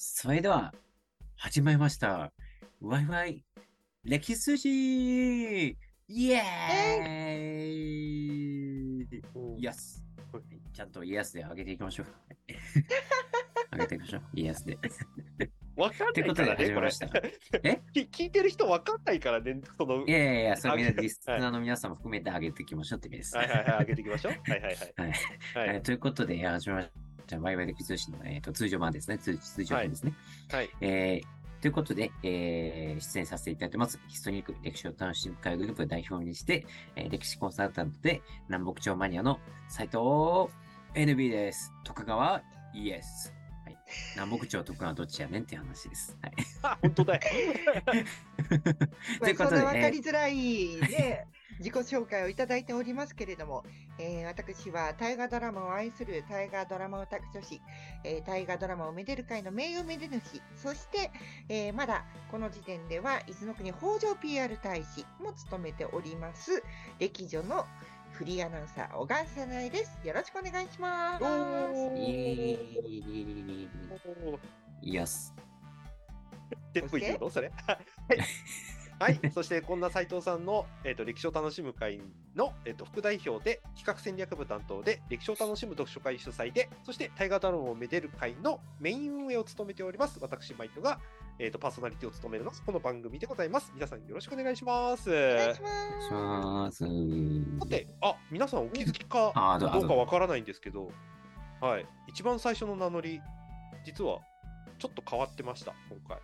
それでは、始まりました。ワイワイ歴史数字イエーイイエスちゃんとイエスで上げていきましょう。上げていきましょう。イエスで。わかんないからね、これ始めました。え？き聞いてる人わかんないからね、その。いやいやいや、それみんなリスナーの皆さんも含めて上げていきましょうって意味です。はいはいはい、上げていきましょう。はいはいはい。はいということで、始めました。ワイワイ歴史通信の、えーと通常版ですね。通通常版ですね。はい。えーということで、えー出演させていただいてます。ヒストリック歴史を楽しむ会グループを代表にして、えー歴史コンサルタントで南北朝マニアの斉藤 NB です。徳川イエス。はい、南北朝徳川どっちやねんっていう話です。はい、あ、本当だよ。ということでかりづらいね、自己紹介をいただいておりますけれども、えー私は大河ドラマを愛する大河ドラマオタク女子、えー大河ドラマをめでる会の名誉めで主、そして、えーまだこの時点では伊豆の国北条 PR 大使も務めております、歴女のフリーアナウンサー、小川さないです。よろしくお願いします。おイエス。テンポ言うの？それ はい。はい。そして、こんな斉藤さんの、えっ、と、歴史を楽しむ会の、えっ、と、副代表で、企画戦略部担当で、歴史を楽しむ読書会主催で、そして、大河ドラマをめでる会のメイン運営を務めております。私、マイトが、えっ、と、パーソナリティを務めるのが、この番組でございます。皆さん、よろしくお願いします。お願いします。さて、あ、皆さんお気づきかどうどうかわからないんですけど、はい。一番最初の名乗り、実は、ちょっと変わってました、今回。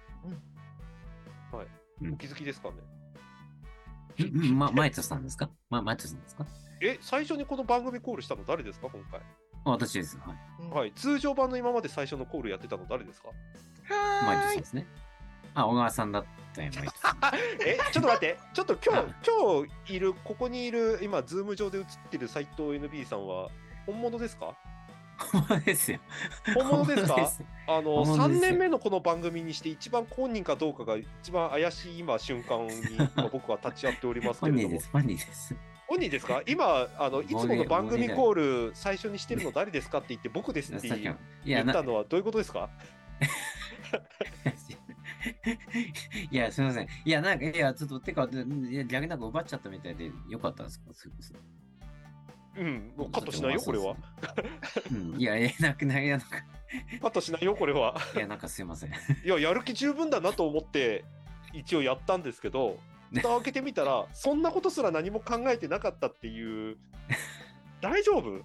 はい。うんお気づきですかね？んま、マイトさんですか？ま、マイトさんですか？え、最初にこの番組コールしたの誰ですか、今回。あ私です。はい。うんはい。通常版の今まで最初のコールやってたの誰ですか？マイトはーい。さんですね。あ、小川さんだったよ、マイトさん。え、ちょっと待って、ちょっと今あ日、今日いる、ここにいる、今、 Zoom 上で映ってる斎藤 NB さんは、本物ですか？本物ですよ。本物ですか？あの、3本物ですよ年目のこの番組にして、一番本人かどうかが一番怪しい今、瞬間に、今僕は立ち会っておりますけれども本人で。す、本人です。本人ですか？今、あの、いつもの番組コール、最初にしてるの誰ですかって言って、僕ですって言さったのはどういうことですか？いや、すみません。いや、なんか、いや、ちょっと、てか、逆になんか奪っちゃったみたいで、よかったですか？うん、カットしないよ、これは。うん、いや、いや、なんか、なんか、カットしないよ、これは。いや、なんかすいません。いや、やる気十分だなと思って、一応やったんですけど、蓋を開けてみたら、そんなことすら何も考えてなかったっていう、大丈夫？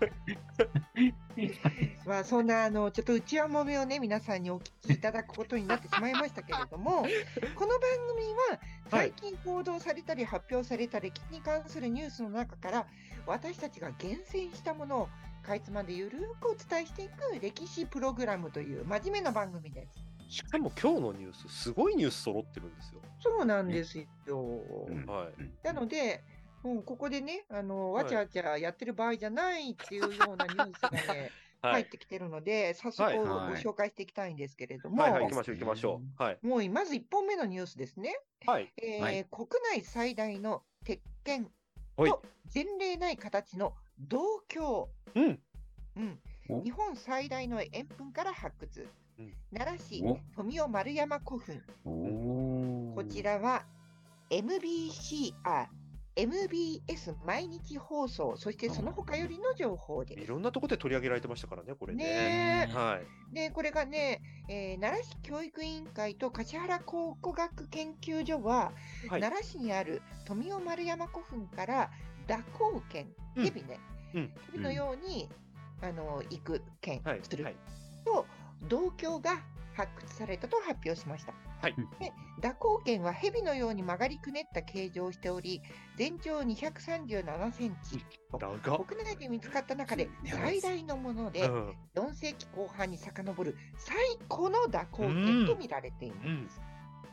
まあ、そんなあのちょっと内輪もめをね皆さんにお聞きいただくことになってしまいましたけれども この番組は最近報道されたり発表された歴史に関するニュースの中から私たちが厳選したものをかいつまんでゆるくお伝えしていく歴史プログラムという真面目な番組です。しかも今日のニュース、すごいニュース揃ってるんですよ。そうなんですよ。うんはい。うんなので、もうここでね、あのはいわちゃわちゃやってる場合じゃないっていうようなニュースがね、はい。入ってきてるので、早速はいごはい。紹介していきたいんですけれども、はいはい、行きましょう、行きましょう。はい。もうまず1本目のニュースですね。はい。えーはい。国内最大の鉄拳はい。と前例ない形の銅鏡、うん。うん、お。日本最大の円墳から発掘、うん。奈良市お富雄丸山古墳、こちらは MBC、あ MBS 毎日放送、そしてその他よりの情報です。いろんなところで取り上げられてましたからね、これね。ねえはい。で、これがね、えー奈良市教育委員会と橿原考古学研究所は、はい。奈良市にある富雄丸山古墳から蛇行剣、うん蛇ね、うん。蛇のように、あの行く剣はい。するはい。と、銅鏡が発掘されたと発表しました。はいで蛇行剣は蛇のように曲がりくねった形状をしており、全長237センチ。国内で見つかった中で最大のもので、うん。4世紀後半に遡る最古の蛇行剣と見られています。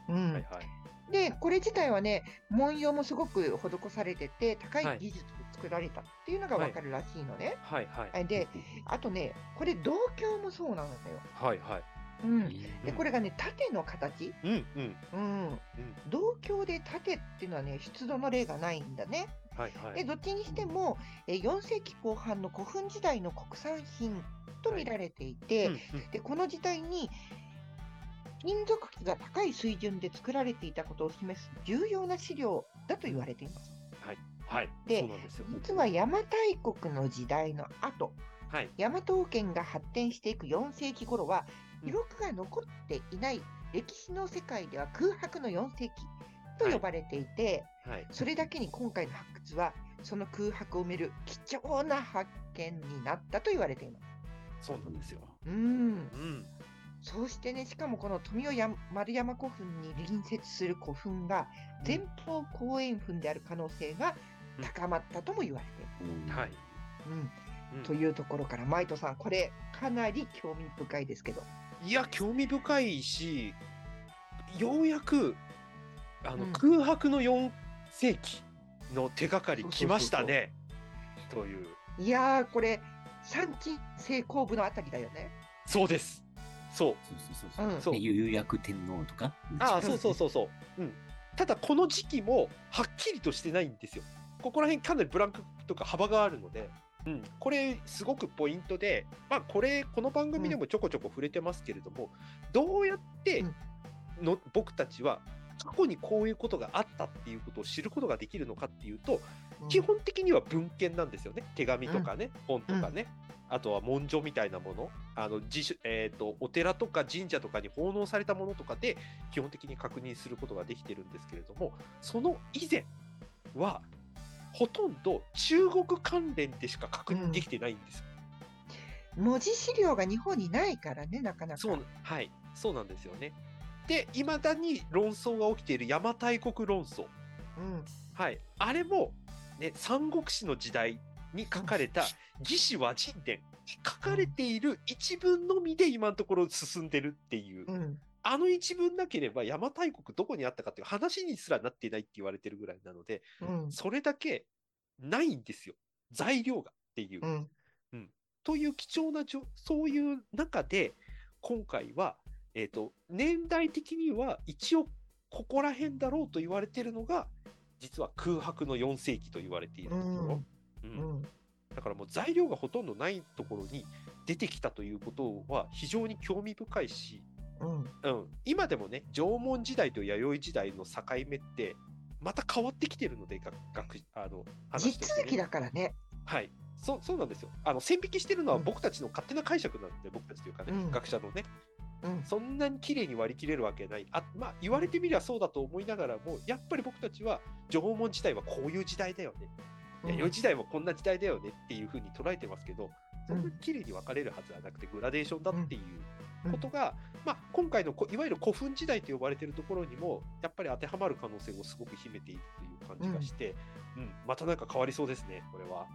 うんはいはい。で、これ自体はね、文様もすごく施されてて、高はいい技術で作られたっていうのがわかるらしいのね。はいはい。はいで、あとね、これ、銅鏡もそうなのよ。はいはい。うん、いでこれがね、縦の形、うんうん。うん、銅鏡で縦っていうのはね、出土の例がないんだね。はいはい。でどっちにしても、えー4世紀後半の古墳時代の国産品と見られていて、うんうんでこの時代に金属器が高い水準で作られていたことを示す重要な資料だと言われています。はい。でそうなんで。実は邪馬台国の時代の後、はい。大和王権が発展していく4世紀頃は、うん記録が残っていない歴史の世界では空白の4世紀と呼ばれていて、はい。それだけに今回の発掘は、その空白を埋める貴重な発見になったと言われています。そうなんですよ。うん。うん。そしてね、しかもこの富雄や丸山古墳に隣接する古墳が前方後円墳である可能性が高まったとも言われています。うんはい。うんうんというところから、マイトさん、これ、かなり興味深いですけど。いや、興味深いし、ようやく、あの、うん空白の4世紀の手がかり来ましたね。という。いやー、これ、三鎮西後部のあたりだよね。そうです。そう。そうそうそううんそう。ね有薬天皇とか？ああ、そうそうそうそう。うん。ただ、この時期もはっきりとしてないんですよ。ここら辺かなりブランクとか幅があるので、うん、これすごくポイントで、まあ、これ、この番組でもちょこちょこ触れてますけれども、どうやってうん。の僕たちは過去にこういうことがあったっていうことを知ることができるのかっていうと、うん。基本的には文献なんですよね。手紙とかね、本とかね。あとは文書みたいなもの、あの自主えー、とお寺とか神社とかに奉納されたものとかで基本的に確認することができてるんですけれども、その以前はほとんど中国関連でしか確認できてないんですよ。文字資料が日本にないからね、なかなか。そうはい、そうなんですよね。で、いまだに論争が起きている邪馬台国論争。うん。はい、あれも、ね、三国志の時代に書かれた「魏志倭人伝」に書かれている一文のみで今のところ進んでるっていう、うん。あの一文なければ邪馬台国どこにあったかっていう話にすらなっていないって言われてるぐらいなのでうん。それだけないんですよ材料がっていう。うん。という貴重なじょそういう中で今回は、えー、と年代的には一応ここら辺だろうと言われているのが実は空白の4世紀と言われているところ、うんうん。だからもう材料がほとんどないところに出てきたということは非常に興味深いし、うん。うん、今でもね縄文時代と弥生時代の境目ってまた変わってきてるので学学あの地話ね続きだからね。はい。そうそうなんですよ。あの線引きしてるのはうん僕たちの勝手な解釈なんで、僕たちというかね、うん学者のね、うん。そんなに綺麗に割り切れるわけない。あまあ、言われてみりゃそうだと思いながらも、やっぱり僕たちは縄文時代はこういう時代だよね。弥生時代もこんな時代だよねっていうふうに捉えてますけど、そんなに綺麗に分かれるはずはなくて、グラデーションだっていうことが、まあ、今回のこいわゆる古墳時代と呼ばれているところにも、やっぱり当てはまる可能性をすごく秘めているという感じがして、うん。またなんか変わりそうですね、これは。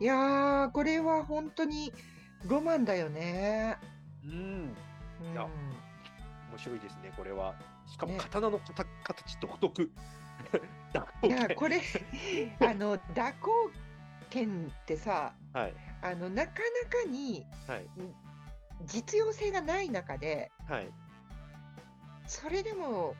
いやー、これは本当にロマンだよね。うん。うん。いや面白いですね、これは。しかもね。刀の形形独。特。いや、これ、あの、蛇行剣ってさ、はい、あの、なかなかにはい、実用性がない中で、はい、それでも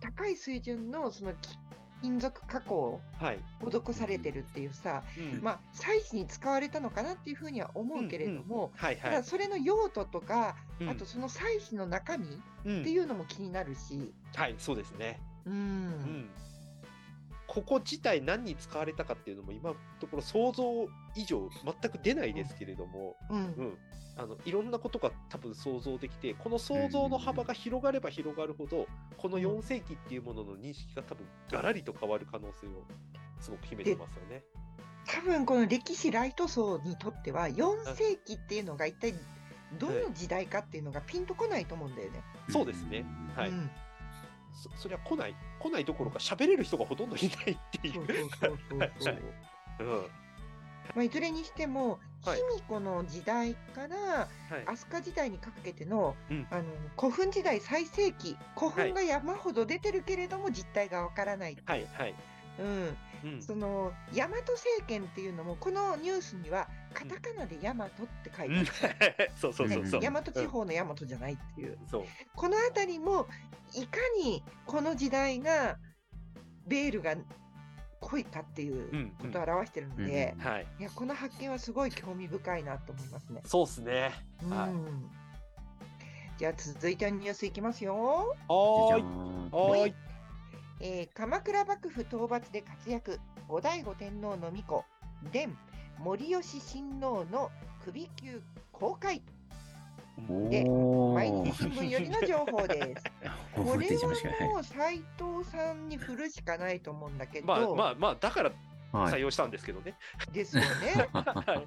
高い水準のそのき金属加工はい。施されてるっていうさ、うんまあ、祭祀に使われたのかなっていうふうには思うけれども、はい、たはい。だそれの用途とか、うんあとその祭祀の中身っうんていうのも気になるし、はい、そうですね。うん、うん。ここ自体何に使われたかっていうのも今のところ想像以上全く出ないですけれども、うん、うん。あのいろんなことが多分想像できてこの想像の幅が広がれば広がるほどこの4世紀っていうものの認識が多分ガラリと変わる可能性をすごく秘めてますよね。多分この歴史ライト層にとっては4世紀っていうのが一体どの時代かっていうのがピンとこないと思うんだよね。そうですね。はい。うんそそりゃ来ない来ないどころか喋れる人がほとんどいないってい。そうまあ、いずれにしても、はい卑弥呼の時代からはい。飛鳥時代にかけての,、うんあの古墳時代最盛期古墳が山ほど出てるけれども実態がわからない、はいはい。うん、うん。その大和政権っていうのもこのニュースにはカタカナで大和って書いてあうんる、そうそうそうそう。ね大和地方の大和じゃないっていう、そう。この辺りもいかにこの時代がベールが濃いかっていううんことを表してるので、うんはい。いやこの発見はすごい興味深いなと思いますね。そうっすね。はいうんじゃあ続いてのニュースいきますよ。はい。えー鎌倉幕府討伐で活躍、後醍醐天皇の巫女、伝森吉親王の首級公開。でお毎ー日新聞よりの情報です。おこれはもう斉藤さんに振るしかないと思うんだけど、まあまあまあ、だからはい採用したんですけどね。ですよね。あ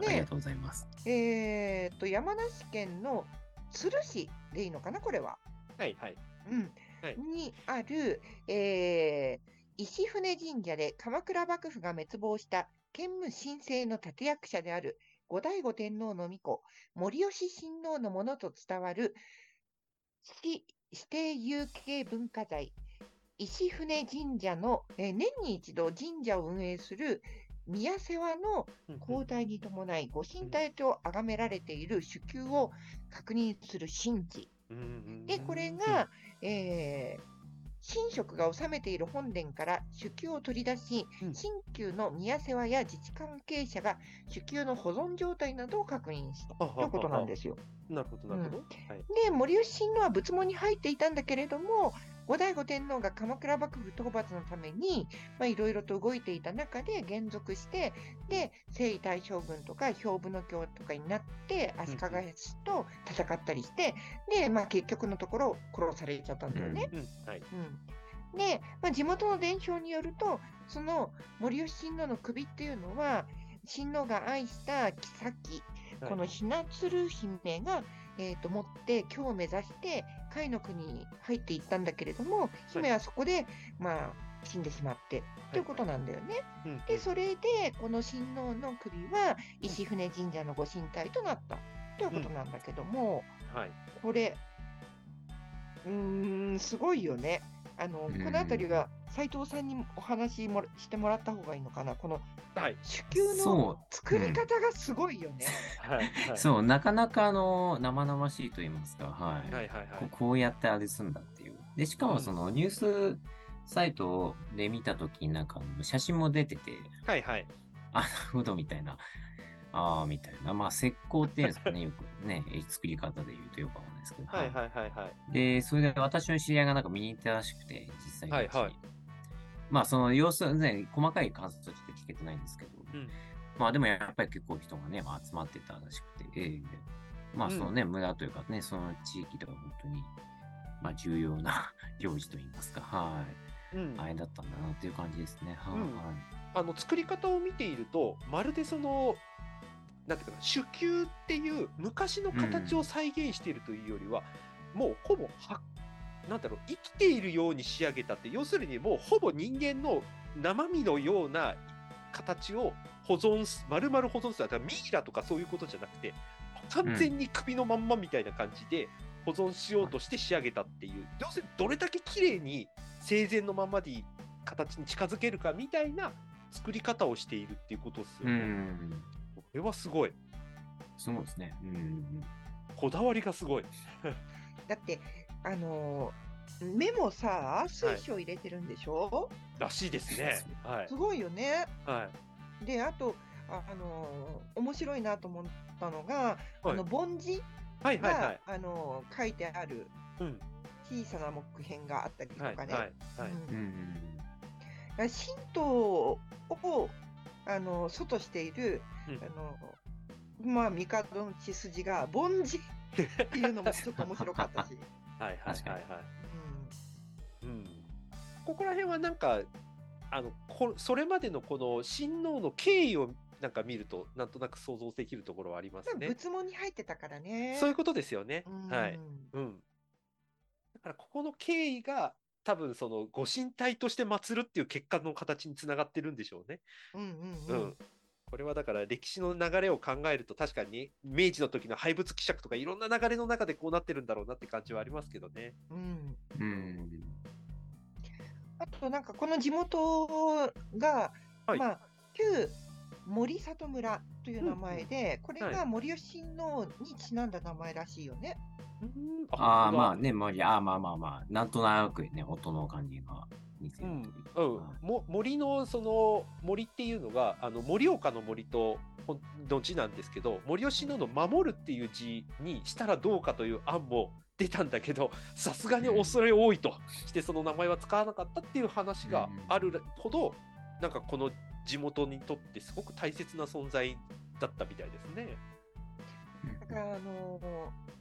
りがとうございます。えーっと山梨県の鶴市でいいのかな、これは。はいはい。うんはいにある、えー石船神社で鎌倉幕府が滅亡した建武神聖の立役者である後醍醐天皇の巫女、森吉親王のものと伝わる市指定有形文化財、石船神社の、えー年に一度神社を運営する宮世話の交代に伴い、ご神体と崇められている主宮を確認する神事。で、これが、えー神職が治めている本殿から主宮を取り出し、うん新旧の宮世話や自治関係者が主宮の保存状態などを確認したとということなんですよ。なるほど、なるほど。はい。で、森吉親王は仏門に入っていたんだけれども、後醍醐天皇が鎌倉幕府討伐のために、まあ、いろいろと動いていた中で減属して、で、征夷大将軍とか兵部の教とかになって、足利氏と戦ったりして、で、まあ、結局のところ殺されちゃったんだよね。うん。はい。うん、で、まあ、地元の伝承によると、その森吉親王の首っていうのは、親王が愛した妃、はいこのひなつる姫が、えー、と持って今日目指して甲斐の国に入っていったんだけれども姫はそこで、まあ、死んでしまってということなんだよね。うんでそれでこの親王の首は石船神社のご神体となったということなんだけども、はい。これうーんすごいよね。あのうんこの辺りは斉藤さんにお話もしてもらった方がいいのかな？このはい。主宮の作り方がすごいよね。はい。はい。そう、なかなかあの生々しいと言いますか、はい。はいはいはいこ。こうやってあれすんだっていう。で、しかもそのニュースサイトで見たときになんか写真も出てて、はいはい。あ、なるほどみたいな。ああ、みたいな。まあ、石膏っていうんですかね、よくね、作り方で言うとよくわかんないですけど。はいはいはいはい。で、それで私の知り合いがなんか見に行ったらしくて、実際に。はいはいまあ、その様子はね、細かい観察として聞けてないんですけど、うんまあでもやっぱり結構人がね、まあ、集まってたらしくて、ええまあそのね、村というかね、その地域では本当に、まあ重要な 行事といいますか、はい。うん。あれだったんだなっていう感じですね。はい、うんはい。あの作り方を見ていると、まるでその、なんていうかな、主宮っていう昔の形を再現しているというよりは、もうほぼは、なんだろう、生きているように仕上げたって、要するにもうほぼ人間の生身のような形を保存す、丸々保存する。だからミイラとかそういうことじゃなくて、完全に首のまんまみたいな感じで保存しようとして仕上げたっていう、要するにどれだけ綺麗に生前のままでいい形に近づけるかみたいな作り方をしているっていうことですようね。ん。これはすごい。そうですね。うん。こだわりがすごい。だって、あのー目もさ、水晶入れてるんでしょ、らしいですね。はいす。ごいよね。はい。で、あと、あ、あのー面白いなと思ったのが、はいあの梵字はいが、はいはい。あのー書いてあるうん。小さな木片があったりとかね。はいはいはい。うんうん。だから神道をあの外している、うんあのまあ帝の血筋が凡字っていうのもちょっと面白かったし、はいはいはいはい。うん。ここら辺はなんか、あの、こそれまでのこの親王の経緯をなんか見ると、なんとなく想像できるところはありまうん、すね。仏門に入ってたからね。そういうことですよね。うんはい。うん。だからここの経緯が多分そのご神体として祀るっていう結果の形につながってるんでしょうね。うんうんううんん。これはだから歴史の流れを考えると確かに明治の時の廃仏希釈とかいろんな流れの中でこうなってるんだろうなって感じはありますけどね。うんうん。あとなんかこの地元が、はいまあ旧森里村という名前で、これはが森吉親王にちなんだ名前らしいよね。うんああ、まああ。ね、まあ、ああまあまあまあ、なんとなくね、音の感じが似せるといううん。森のその森っていうのがあの盛岡の森との字なんですけど森吉野の守るっていう字にしたらどうかという案も出たんだけどさすがに恐れ多いとしてその名前は使わなかったっていう話があるほどなんかこの地元にとってすごく大切な存在だったみたいですね。だからあのー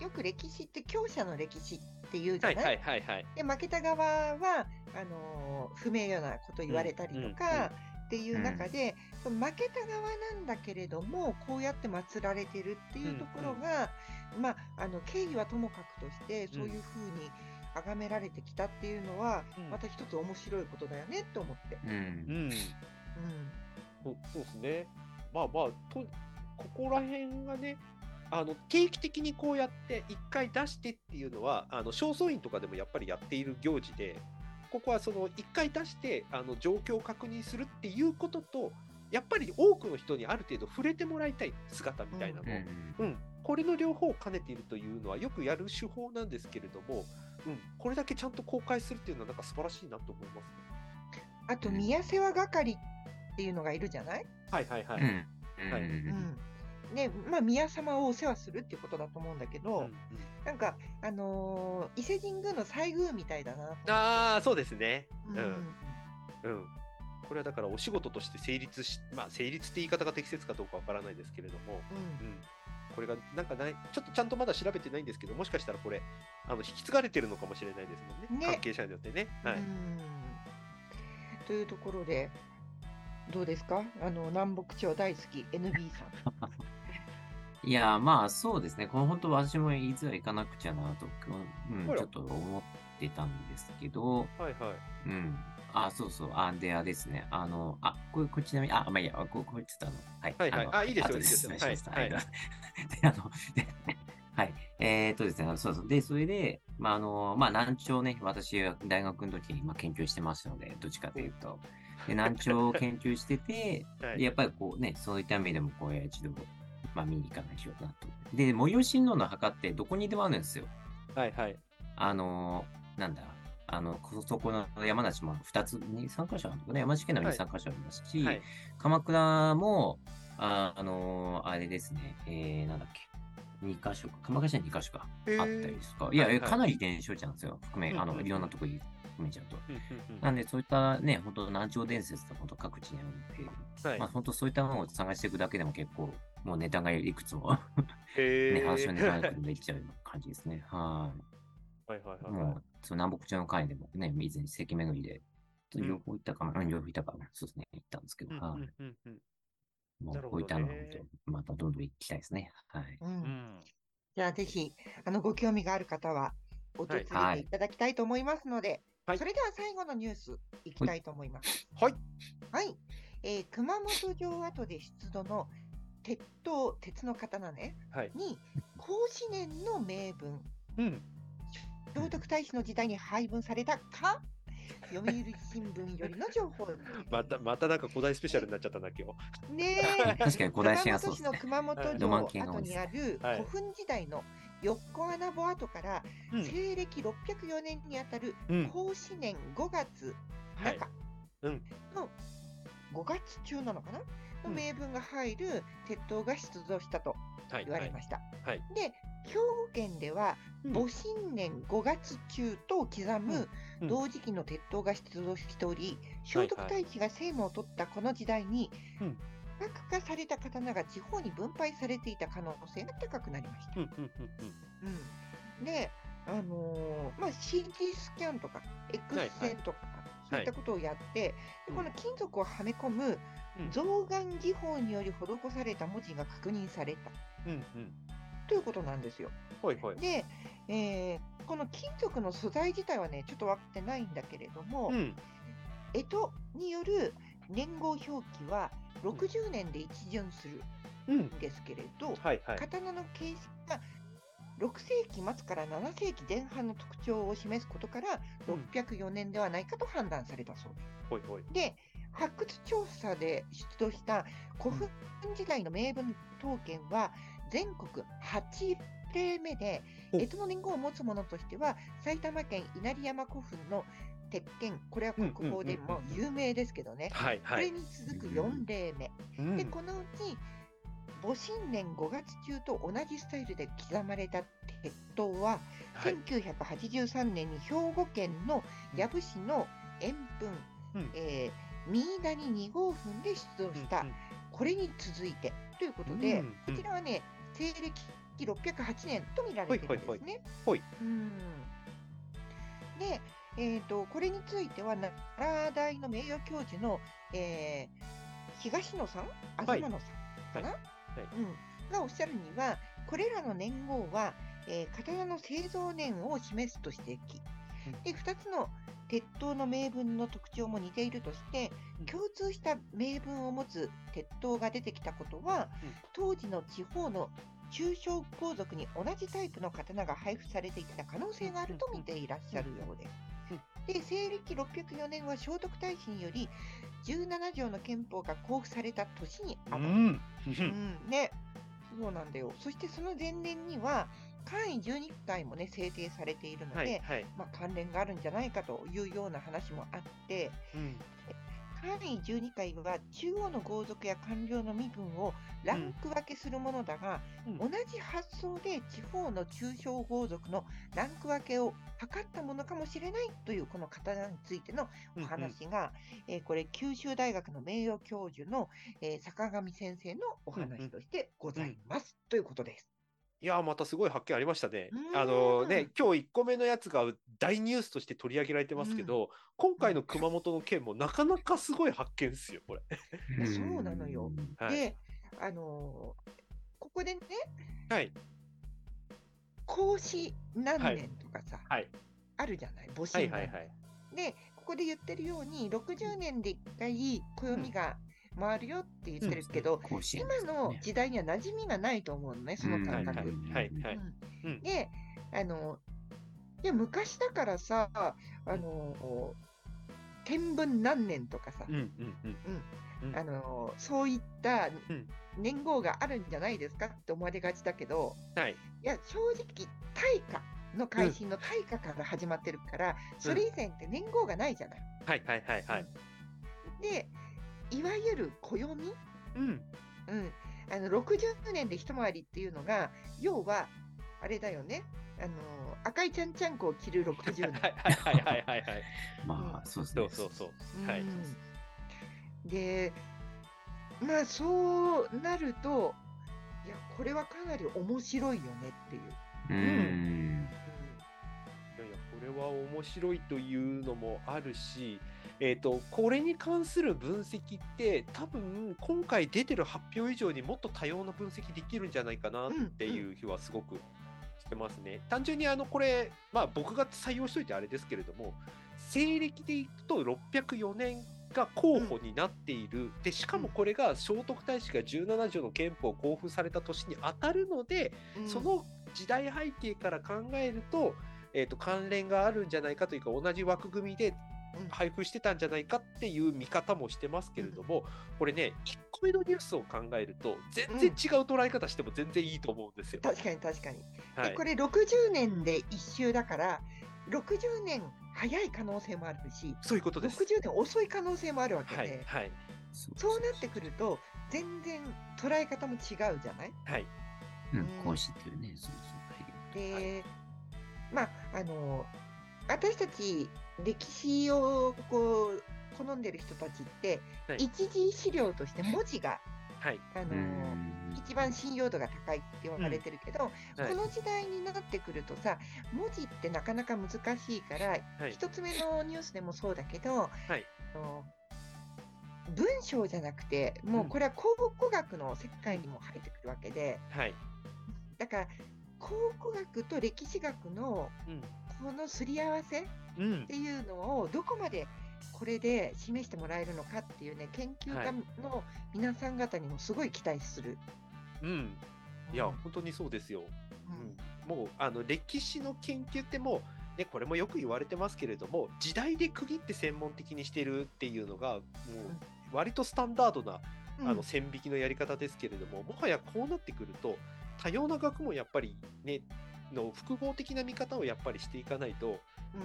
よく歴史って強者の歴史っていうじゃない、はいはいはいはい。で負けた側はあのー不名誉なこと言われたりとうんうんかっていう中で、負けた側なんだけれどもこうやって祀られてるっていうところが、まああの敬意はともかくとしてそういうふうに崇められてきたっていうのは、うん。また一つ面白いことだよねって思って。うん。うん。うん。そうそうですね。まあまあと、ここら辺がね、あの定期的にこうやって1回出してっていうのは、あの正倉院とかでもやっぱりやっている行事で、ここはその1回出してあの状況を確認するっていうことと、やっぱり多くの人にある程度触れてもらいたい姿みたいなの。を、うんうん、これの両方を兼ねているというのはよくやる手法なんですけれども、うん、これだけちゃんと公開するっていうのはなんか素晴らしいなと思います。あとうん宮世話係っていうのがいるじゃない、はいはいはい。うん。はいうんうんでまあ、宮様をお世話するっていうことだと思うんだけど、うんうんなんか、あのー伊勢神宮の西宮みたいだな。ああ、そうですね。うんうん。これはだからお仕事として成立し、まあ成立って言い方が適切かどうかわからないですけれども、うんうん。これがなんかない、ちょっとちゃんとまだ調べてないんですけど、もしかしたらこれ、あの引き継がれてるのかもしれないですもんね。ね関係者によってね。はい。うんというところで、どうですか？あの南北朝大好き NB さん。いや、まあそうですね。この本当私もいつは行かなくちゃなと、うん、あらちょっと思ってたんですけど、はいはい。うん。あ、そうそう。あ、で、あですね。あの、あ、これ、これちなみに、あ、まあいいや、ここれちょっとあの、はい。はいはいのあいいですよ後いいですよ。はいはい。で、あの、で、はい。えーっとですね、そうそう。で、それで、まあ、あの、まあ、難聴ね、私、大学の時に、まあ、研究してましたので、どっちかというと。で、難聴を研究してて、はいでやっぱりこうね、そういった意味でも、こう、一度、まあ、見に行かないしようなと。で、模様親王の墓ってどこにでもあるんですよ。はいはい。あのーなんだ、あの、こそこの山梨も2つ、2、3箇所あるのかな？山梨県の2、はい。3箇所ありますし、はい。鎌倉も、あ、あのーあれですね、えー、なんだっけ、2箇所か、鎌倉市は2箇所か、あったりですか。いや、はいはい。かなり伝承地なんですよ、含め、あの、いろんなとこに含めちゃうと。なんで、そういったね、本当南朝伝説とか、本当各地にあるので、はい。まあ、本当そういったものを探していくだけでも結構、もうネタがいくつも、へね、ー話のネタができちゃうような感じですね。はい。はいはいはいも、はい。うその南北朝の会でもね、以前、関巡りで、うん両方行ったかな、うん、両方行ったかな、そうですね、行ったんですけど、うんはい。うんうんうん。もうこういったのをね。またどんどん行きたいですね。はい。うん。うん。じゃあぜひあのご興味がある方は訪れてはいいただきたいと思いますので、はい。それでは最後のニュースいきたいと思います。はい。はい、えー熊本城跡で出土の鉄塔鉄の刀ねはい。に孔子年の名文うん。聖徳太子の時代に配分されたか読売新聞よりの情報 また、またなんか古代スペシャルになっちゃったな、今日。ねえ 確かに古代史がそうですね。熊本城跡にあるはい古墳時代の横穴墓跡からうん西暦604年にあたるうん。孔子年5月はい中うんの5月中なのかな？のうん。名文が入る鉄塔が出土したとはい。言われました。はい。で兵庫県ではうん。戊辰年5月中と刻むうん。同時期の鉄塔が出土しており、聖徳太子が政務を取ったこの時代に、うん。価格化された刀が地方に分配されていた可能性が高くなりました。うんで、あのーまあ、CT スキャンとか X 線とか、そういったことをやって、でこの金属をはめ込むうん象眼技法により施された文字が確認されたうんうん。ということなんですよ。はいはい。で、えーこの金属の素材自体はね、ちょっと分かってないんだけれども、うん。干支による年号表記は60年で一巡するうん。んですけれど、はいはい。刀の形式が6世紀末から7世紀前半の特徴を示すことから、うん604年ではないかと判断されたそうです。ほいほい。で、発掘調査で出土した古墳時代の名文刀剣は全国8例目で、お干支の年号を持つものとしては、埼玉県稲荷山古墳の鉄拳、これは国宝でも有名ですけどね、はいはい。これに続く4例目。うんで、このうち、戊新年5月中と同じスタイルで刻まれた鉄塔は、はい。1983年に兵庫県の養父市の円墳、うん。えー、三井谷2号墳で出土した、うんうんこれに続いてということで、うんこちらはね、西暦608年と見られてるんですね。ほい。うん。で、えーと、これについては奈良大の名誉教授の、えー東野さん、はい。東野さんかな、はいうん、がおっしゃるには、これらの年号は、えー刀の製造年を示すと指摘。で、2つの鉄塔の名分の特徴も似ているとして、うん。共通した名分を持つ鉄塔が出てきたことは、うん。当時の地方の中小皇族に同じタイプの刀が配布されていた可能性があると見ていらっしゃるようです。で、西暦604年は聖徳太子により17条の憲法が交付された年にあたる。うん。うん、ね、そうなんだよ。そしてその前年には、簡位12回もね、制定されているので、はいはい。まあ、関連があるんじゃないかというような話もあって、うん簡位12回は中央の豪族や官僚の身分をランク分けするものだが、うん。同じ発想で地方の中小豪族のランク分けを図ったものかもしれないというこの刀についてのお話が、えーこれ九州大学の名誉教授の、えー坂上先生のお話としてございます、ということです。いやー、またすごい発見ありましたねう。んあのね、今日1個目のやつが大ニュースとして取り上げられてますけど、今回の熊本の件もなかなかすごい発見ですよ、これ。やそうなのよはい。で、あのーここでね、はい。孔子何年とかさ、はい。あるじゃない、戊は辰年いはいはい。で、ここで言ってるように、60年で1回暦が回るよって言ってるけど、甲子園今の時代には馴染みがないと思うのね、その感覚。はいはいはい。ううんんで、あの、いや昔だからさ、あの、天文何年とかさ、うんうんうん。うんあのそういったうん年号があるんじゃないですかって思われがちだけど、はい。いや、正直、大化の改新の大化から始まってるから、それ以前って年号がないじゃない。はいはいはいはい。で、いわゆる暦、うん。うん、あの60年で一回りっていうのが、要は、あれだよね、あの赤いちゃんちゃんこを着る60年。はいはいはいはいはい。まあ、そうですねそう。そうそう。はい。うんで、まあそうなると、いや、これはかなり面白いよねっていう。うん。いやいや、これは面白いというのもあるし、えっ、と、これに関する分析って、多分今回出てる発表以上にもっと多様な分析できるんじゃないかなっていう気はすごくしてますね。単純にあの、これ、まあ僕が採用しといてあれですけれども、西暦でいくと604年が候補になっている。で、しかもこれが聖徳太子が17条の憲法を交付された年に当たるので、うんその時代背景から考えると,、えー、と関連があるんじゃないかというか同じ枠組みでうん配布してたんじゃないかっていう見方もしてますけれども、これね1個目のニュースを考えると全然違う捉え方しても全然いいと思うんですよ。確かに確かに。はい。でこれ60年で一周だから、60年早い可能性もあるし、そういうことです。60年遅い可能性もあるわけで、はいはい。そうなってくると、全然捉え方も違うじゃない？はい。うん、甲子っていうね、そうそう。で、まあ、あの、私たち歴史をこう好んでる人たちって、はい。一次資料として文字が、はい。あのうん。一番信用度が高いって言われてるけど、はい。この時代になってくるとさ、文字ってなかなか難しいから、はい。一つ目のニュースでもそうだけど、はい。あの文章じゃなくて、もうこれは考古学の世界にも入ってくるわけで、はい。だから考古学と歴史学のうんこのすり合わせっうん。ていうのをどこまでこれで示してもらえるのかっていうね、研究家の皆さん方にもすごい期待する。うん。いやうん。本当にそうですよ。うん。もうあの歴史の研究ってもう、ね、これもよく言われてますけれども時代で区切って専門的にしてるっていうのがもう割とスタンダードなうん。あの線引きのやり方ですけれども、もはやこうなってくると多様な学問やっぱりねの複合的な見方をやっぱりしていかないと、うん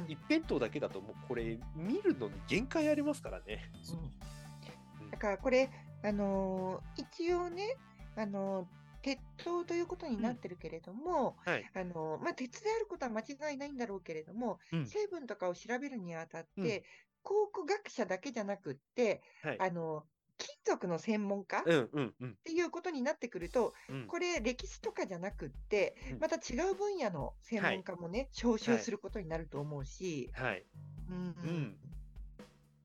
一辺倒だけだともうこれ見るのに限界ありますからね。うんだからこれ、あのー一応ね、あのー鉄道ということになってるけれども、はい。あのーまあ、鉄であることは間違いないんだろうけれども、うん成分とかを調べるにあたって、うん考古学者だけじゃなくって、はい。あの金属の専門家？っうんうんうん。ていうことになってくると、うん。これ歴史とかじゃなくってうん、また違う分野の専門家もね、招集することになると思うし、はい。うん。うん。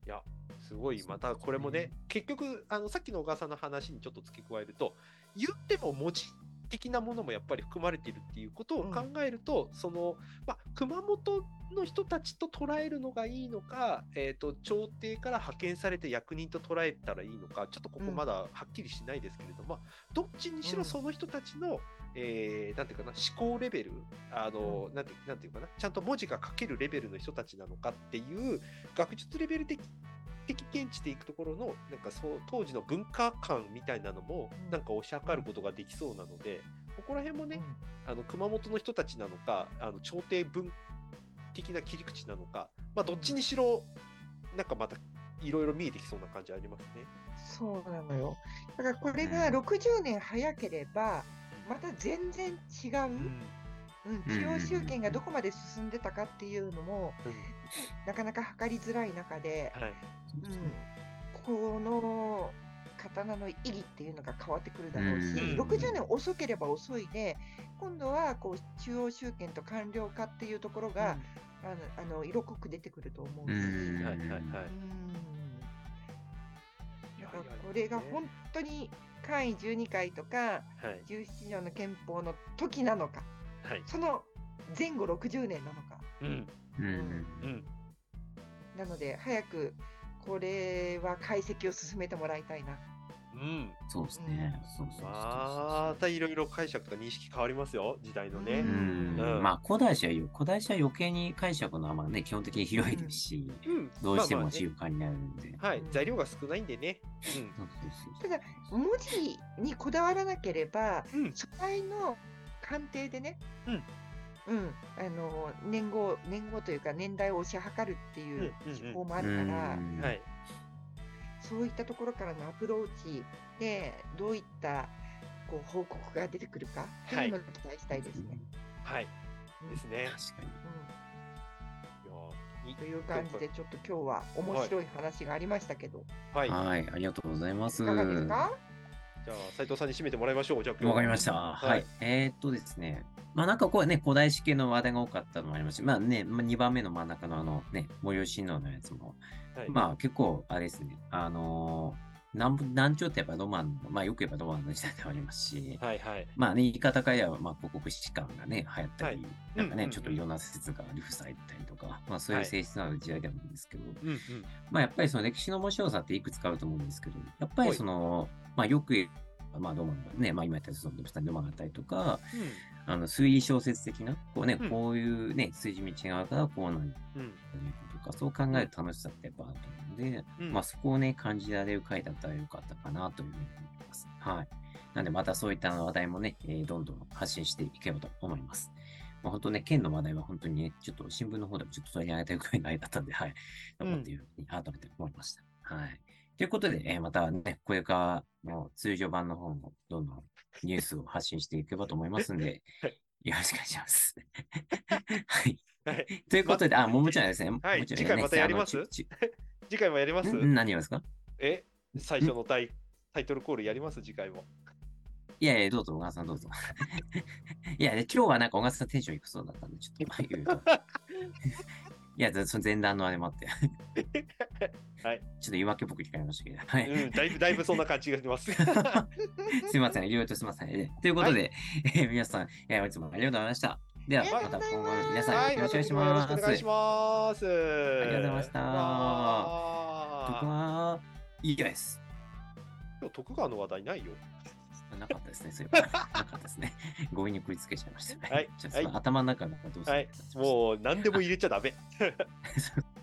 いや、すごい、またこれもね、結局、あのさっきの小川さんの話にちょっと付け加えると、言っても文字的なものもやっぱり含まれているっていうことを考えると、その、まあ、熊本の人たちと捉えるのがいいのか、えっ、と、朝廷から派遣されて役人と捉えたらいいのか、ちょっとここうん。まだはっきりしないですけれども、まあ、どっちにしろうん。その人たちの、えーなんていうかな、思考レベル、あの、なんてなんていうかな、ちゃんと文字が書けるレベルの人たちなのかっていう、学術レベル的的見地でいくところの、なんかそう、当時の文化観みたいなのもう、ん。なんか推し量ることができそうなので、ここら辺もね、うん。あの熊本の人たちなのか、あの朝廷文的な切り口なのか、まあ、どっちにしろ、なんかまたいろいろ見えてきそうな感じありますね。そうなのよ。だからこれが60年早ければ、また全然違う、うん、中央集権がどこまで進んでたかっていうのも、なかなか測りづらい中で、はい。うん、この刀の意義っていうのが変わってくるだろうし、うん60年遅ければ遅いで、今度はこう中央集権と官僚化っていうところが、あのあの色濃く出てくると思うし。はいはいはい。だからこれが本当に簡易12回とかはい。17条の憲法の時なのか、はい。その前後60年なのか。うん。うん。うん。なので、早くこれは解析を進めてもらいたいな。うん。そうですね。そうそうまたいろいろ解釈とか認識変わりますよ、時代のね。まあ、古代史は古代史は余計に解釈のまあね、基本的に広いですし、うん。どうしてもまあまあね自由化になるんで。はい、うん材料が少ないんでね。そうそうそうただ、文字にこだわらなければ、うん。うん。素材の鑑定でね、うんうんあの年号、年号というか年代を推し量るっていう手法もあるから、うんはい。そういったところからのアプローチで、どういったこう報告が出てくるかっていうのを期待したいですね。はい。うんですね。確かに。いやという感じで、ちょっと今日は面白い話がありましたけど、はい。はい、ありがとうございます。いかがですか？じゃあ、斉藤さんに締めてもらいましょう。わかりました。はい。えーっとですね。まあなんかこうね、古代史系の話題が多かったのもありますし、まあね、まあ、2番目の真ん中のあのね、模様神王のやつも、はい。まあ結構あれですね、あのー南部南朝ってやっぱロマンの、まあよく言えばロマンの時代でもありますし、はいはい。まあね、言い方変えれば、まあ広告士官がね、流行ったり、はいなんかね、うんうんうんちょっといろんな説が流布されたりとか、まあそういう性質のある時代でもあるんですけど、うんうん。まあやっぱりその歴史の面白さっていくつかあると思うんですけど、やっぱりその、まあよく言えば、まあロマンがね、まあ今言ったそのロマンがあったりとか、あの推理小説的な、こうね、うんこういうね、筋道があるからこうなんだうん。うん。とか、そう考える楽しさってやっぱあると思うんで、うんまあそこをね、感じられる回だったらよかったかなというふうに思います。はい。なんでまたそういった話題もね、えーどんどん発信していければと思います。まあ、本当ね、県の話題は本当にね、ちょっと新聞の方でもちょっと取り上げたいくらいの間だったんで、はい。頑張っていうふうに改めて思いました。はい。ということで、えーまたね、これからの通常版の方もどんどんニュースを発信していけばと思いますんではい、よろしくお願いします。はい。はい。ということで、あ、もうもちろんですね。はい次回またやります？次回もやります？ん？何をですか？え？最初のタイタイトルコールやります？次回も。いやいや、どうぞ、小川さんどうぞ。いや、で今日はなんか小川さんテンション低そうだったんで、ちょっと、まあ、言うと。いや、その前段のあれもあって。はい。ちょっと言い訳っぽく聞かれましたけど。はい。うん、だいぶだいぶそんな感じがします。すいません、いろいろとすいません。えということで、えー皆さん、えーいつもありがとうございました。では、また今後の皆さん、はい、よろしくお願いします。次もよろしくお願いします。ありがとうございましたわ僕は、いいです。今日徳川の話題ないよ。なかったですね、そういえば。なかったですね。強引に食いつけちゃいましたね。はい頭の中がどうするはい、もう何でも入れちゃダメ。